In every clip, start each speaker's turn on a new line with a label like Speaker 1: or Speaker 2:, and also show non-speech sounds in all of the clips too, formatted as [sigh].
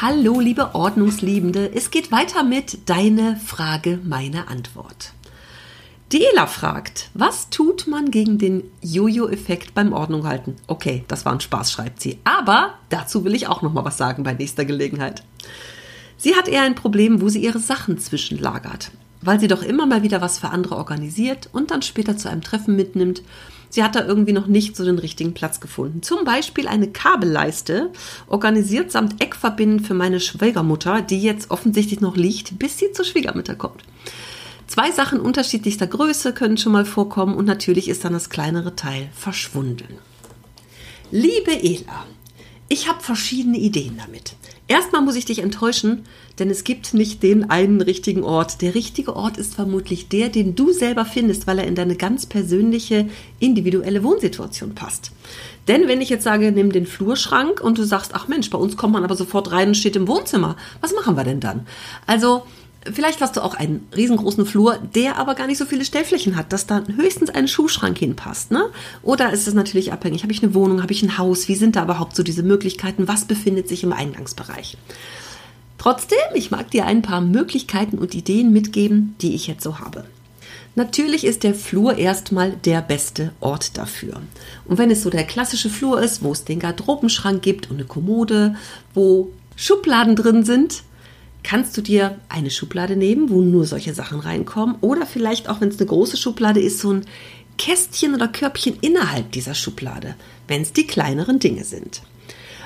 Speaker 1: Hallo, liebe Ordnungsliebende. Es geht weiter mit Deine Frage, meine Antwort. Dela fragt, was tut man gegen den Jojo-Effekt beim Ordnung halten? Okay, das war ein Spaß, schreibt sie. Aber dazu will ich auch noch mal was sagen bei nächster Gelegenheit. Sie hat eher ein Problem, wo sie ihre Sachen zwischenlagert, weil sie doch immer mal wieder was für andere organisiert und dann später zu einem Treffen mitnimmt Sie hat da irgendwie noch nicht so den richtigen Platz gefunden. Zum Beispiel eine Kabelleiste, organisiert samt Eckverbinden für meine Schwiegermutter, die jetzt offensichtlich noch liegt, bis sie zur Schwiegermutter kommt. Zwei Sachen unterschiedlichster Größe können schon mal vorkommen und natürlich ist dann das kleinere Teil verschwunden. Liebe Ela, ich habe verschiedene Ideen damit. Erstmal muss ich dich enttäuschen, denn es gibt nicht den einen richtigen Ort. Der richtige Ort ist vermutlich der, den du selber findest, weil er in deine ganz persönliche, individuelle Wohnsituation passt. Denn wenn ich jetzt sage, nimm den Flurschrank und du sagst, ach Mensch, bei uns kommt man aber sofort rein und steht im Wohnzimmer, was machen wir denn dann? Also, Vielleicht hast du auch einen riesengroßen Flur, der aber gar nicht so viele Stellflächen hat, dass da höchstens ein Schuhschrank hinpasst. Ne? Oder ist es natürlich abhängig, habe ich eine Wohnung, habe ich ein Haus, wie sind da überhaupt so diese Möglichkeiten, was befindet sich im Eingangsbereich? Trotzdem, ich mag dir ein paar Möglichkeiten und Ideen mitgeben, die ich jetzt so habe. Natürlich ist der Flur erstmal der beste Ort dafür. Und wenn es so der klassische Flur ist, wo es den Garderobenschrank gibt und eine Kommode, wo Schubladen drin sind, kannst du dir eine Schublade nehmen, wo nur solche Sachen reinkommen. Oder vielleicht auch, wenn es eine große Schublade ist, so ein Kästchen oder Körbchen innerhalb dieser Schublade, wenn es die kleineren Dinge sind.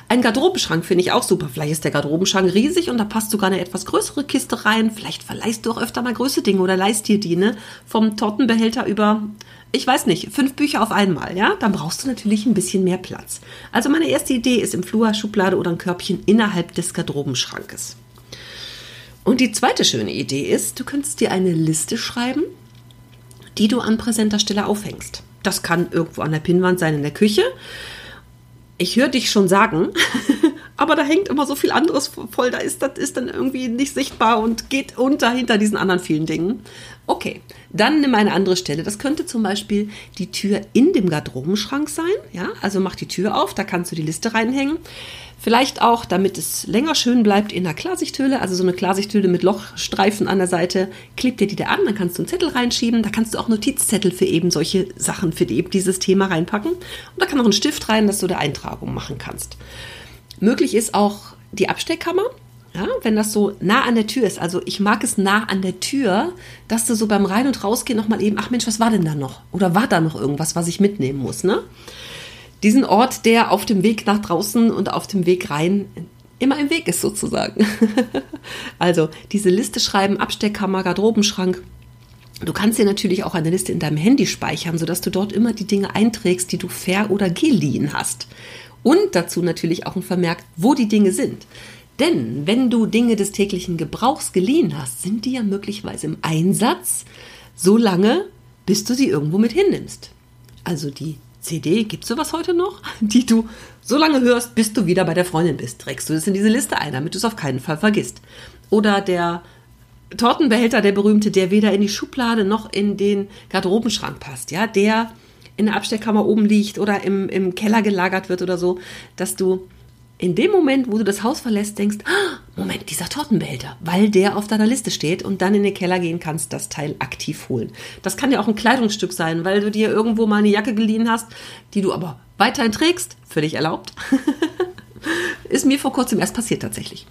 Speaker 1: Ein Garderobenschrank finde ich auch super. Vielleicht ist der Garderobenschrank riesig und da passt sogar eine etwas größere Kiste rein. Vielleicht verleihst du auch öfter mal größere Dinge oder leist dir die, ne? Vom Tortenbehälter über, ich weiß nicht, fünf Bücher auf einmal, ja? Dann brauchst du natürlich ein bisschen mehr Platz. Also meine erste Idee ist im Flur Schublade oder ein Körbchen innerhalb des Garderobenschrankes. Und die zweite schöne Idee ist, du könntest dir eine Liste schreiben, die du an präsenter Stelle aufhängst. Das kann irgendwo an der Pinnwand sein in der Küche. Ich höre dich schon sagen, [laughs] aber da hängt immer so viel anderes voll, da ist das ist dann irgendwie nicht sichtbar und geht unter hinter diesen anderen vielen Dingen. Okay, dann nimm eine andere Stelle. Das könnte zum Beispiel die Tür in dem Garderobenschrank sein. Ja, also mach die Tür auf, da kannst du die Liste reinhängen. Vielleicht auch, damit es länger schön bleibt, in einer Klarsichthülle, also so eine Klarsichthülle mit Lochstreifen an der Seite, klebt dir die da an, dann kannst du einen Zettel reinschieben, da kannst du auch Notizzettel für eben solche Sachen, für die, eben dieses Thema reinpacken. Und da kann auch ein Stift rein, dass du da Eintragung machen kannst. Möglich ist auch die Absteckkammer. Ja, wenn das so nah an der Tür ist, also ich mag es nah an der Tür, dass du so beim Rein- und Rausgehen nochmal eben, ach Mensch, was war denn da noch? Oder war da noch irgendwas, was ich mitnehmen muss, ne? Diesen Ort, der auf dem Weg nach draußen und auf dem Weg rein immer im Weg ist sozusagen. [laughs] also diese Liste schreiben, Absteckkammer, Garderobenschrank. Du kannst dir natürlich auch eine Liste in deinem Handy speichern, sodass du dort immer die Dinge einträgst, die du ver- oder geliehen hast. Und dazu natürlich auch ein Vermerk, wo die Dinge sind. Denn wenn du Dinge des täglichen Gebrauchs geliehen hast, sind die ja möglicherweise im Einsatz, so lange, bis du sie irgendwo mit hinnimmst. Also die CD, gibt es sowas heute noch? [laughs] Die du so lange hörst, bis du wieder bei der Freundin bist. Trägst du das in diese Liste ein, damit du es auf keinen Fall vergisst. Oder der Tortenbehälter, der berühmte, der weder in die Schublade noch in den Garderobenschrank passt, ja, der in der Absteckkammer oben liegt oder im, im Keller gelagert wird oder so, dass du in dem Moment, wo du das Haus verlässt, denkst, ah, Moment, dieser Tortenbehälter, weil der auf deiner Liste steht und dann in den Keller gehen kannst, das Teil aktiv holen. Das kann ja auch ein Kleidungsstück sein, weil du dir irgendwo mal eine Jacke geliehen hast, die du aber weiterhin trägst, völlig erlaubt. [laughs] ist mir vor kurzem erst passiert tatsächlich.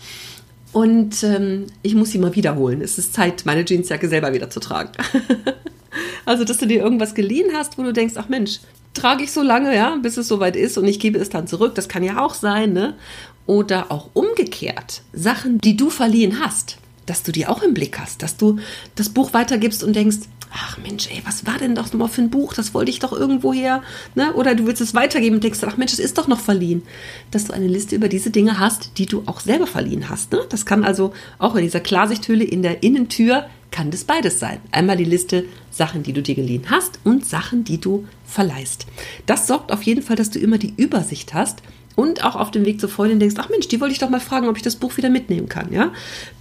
Speaker 1: Und ähm, ich muss sie mal wiederholen. Es ist Zeit, meine Jeansjacke selber wieder zu tragen. [laughs] also, dass du dir irgendwas geliehen hast, wo du denkst, ach Mensch, trage ich so lange, ja, bis es soweit ist und ich gebe es dann zurück. Das kann ja auch sein, ne? Oder auch umgekehrt, Sachen, die du verliehen hast, dass du die auch im Blick hast, dass du das Buch weitergibst und denkst, ach Mensch, ey, was war denn doch mal für ein Buch? Das wollte ich doch irgendwo her. Ne? Oder du willst es weitergeben und denkst, ach Mensch, es ist doch noch verliehen. Dass du eine Liste über diese Dinge hast, die du auch selber verliehen hast. Ne? Das kann also auch in dieser Klarsichthülle in der Innentür kann das beides sein. Einmal die Liste Sachen, die du dir geliehen hast und Sachen, die du verleihst. Das sorgt auf jeden Fall, dass du immer die Übersicht hast und auch auf dem Weg zur Freundin denkst, ach Mensch, die wollte ich doch mal fragen, ob ich das Buch wieder mitnehmen kann. Ja?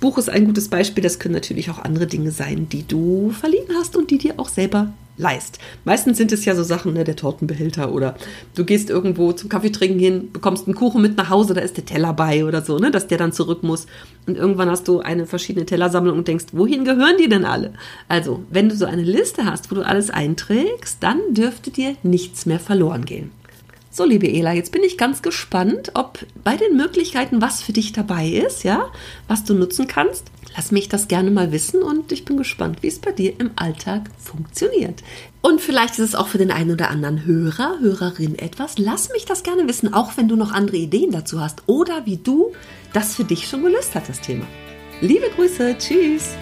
Speaker 1: Buch ist ein gutes Beispiel, das können natürlich auch andere Dinge sein, die du verliehen hast und die dir auch selber leist. Meistens sind es ja so Sachen, ne, der Tortenbehälter oder du gehst irgendwo zum Kaffeetrinken hin, bekommst einen Kuchen mit nach Hause, da ist der Teller bei oder so, ne, dass der dann zurück muss. Und irgendwann hast du eine verschiedene Tellersammlung und denkst, wohin gehören die denn alle? Also, wenn du so eine Liste hast, wo du alles einträgst, dann dürfte dir nichts mehr verloren gehen. So, liebe Ela, jetzt bin ich ganz gespannt, ob bei den Möglichkeiten was für dich dabei ist, ja, was du nutzen kannst. Lass mich das gerne mal wissen und ich bin gespannt, wie es bei dir im Alltag funktioniert. Und vielleicht ist es auch für den einen oder anderen Hörer, Hörerin etwas. Lass mich das gerne wissen, auch wenn du noch andere Ideen dazu hast oder wie du das für dich schon gelöst hast, das Thema. Liebe Grüße, tschüss.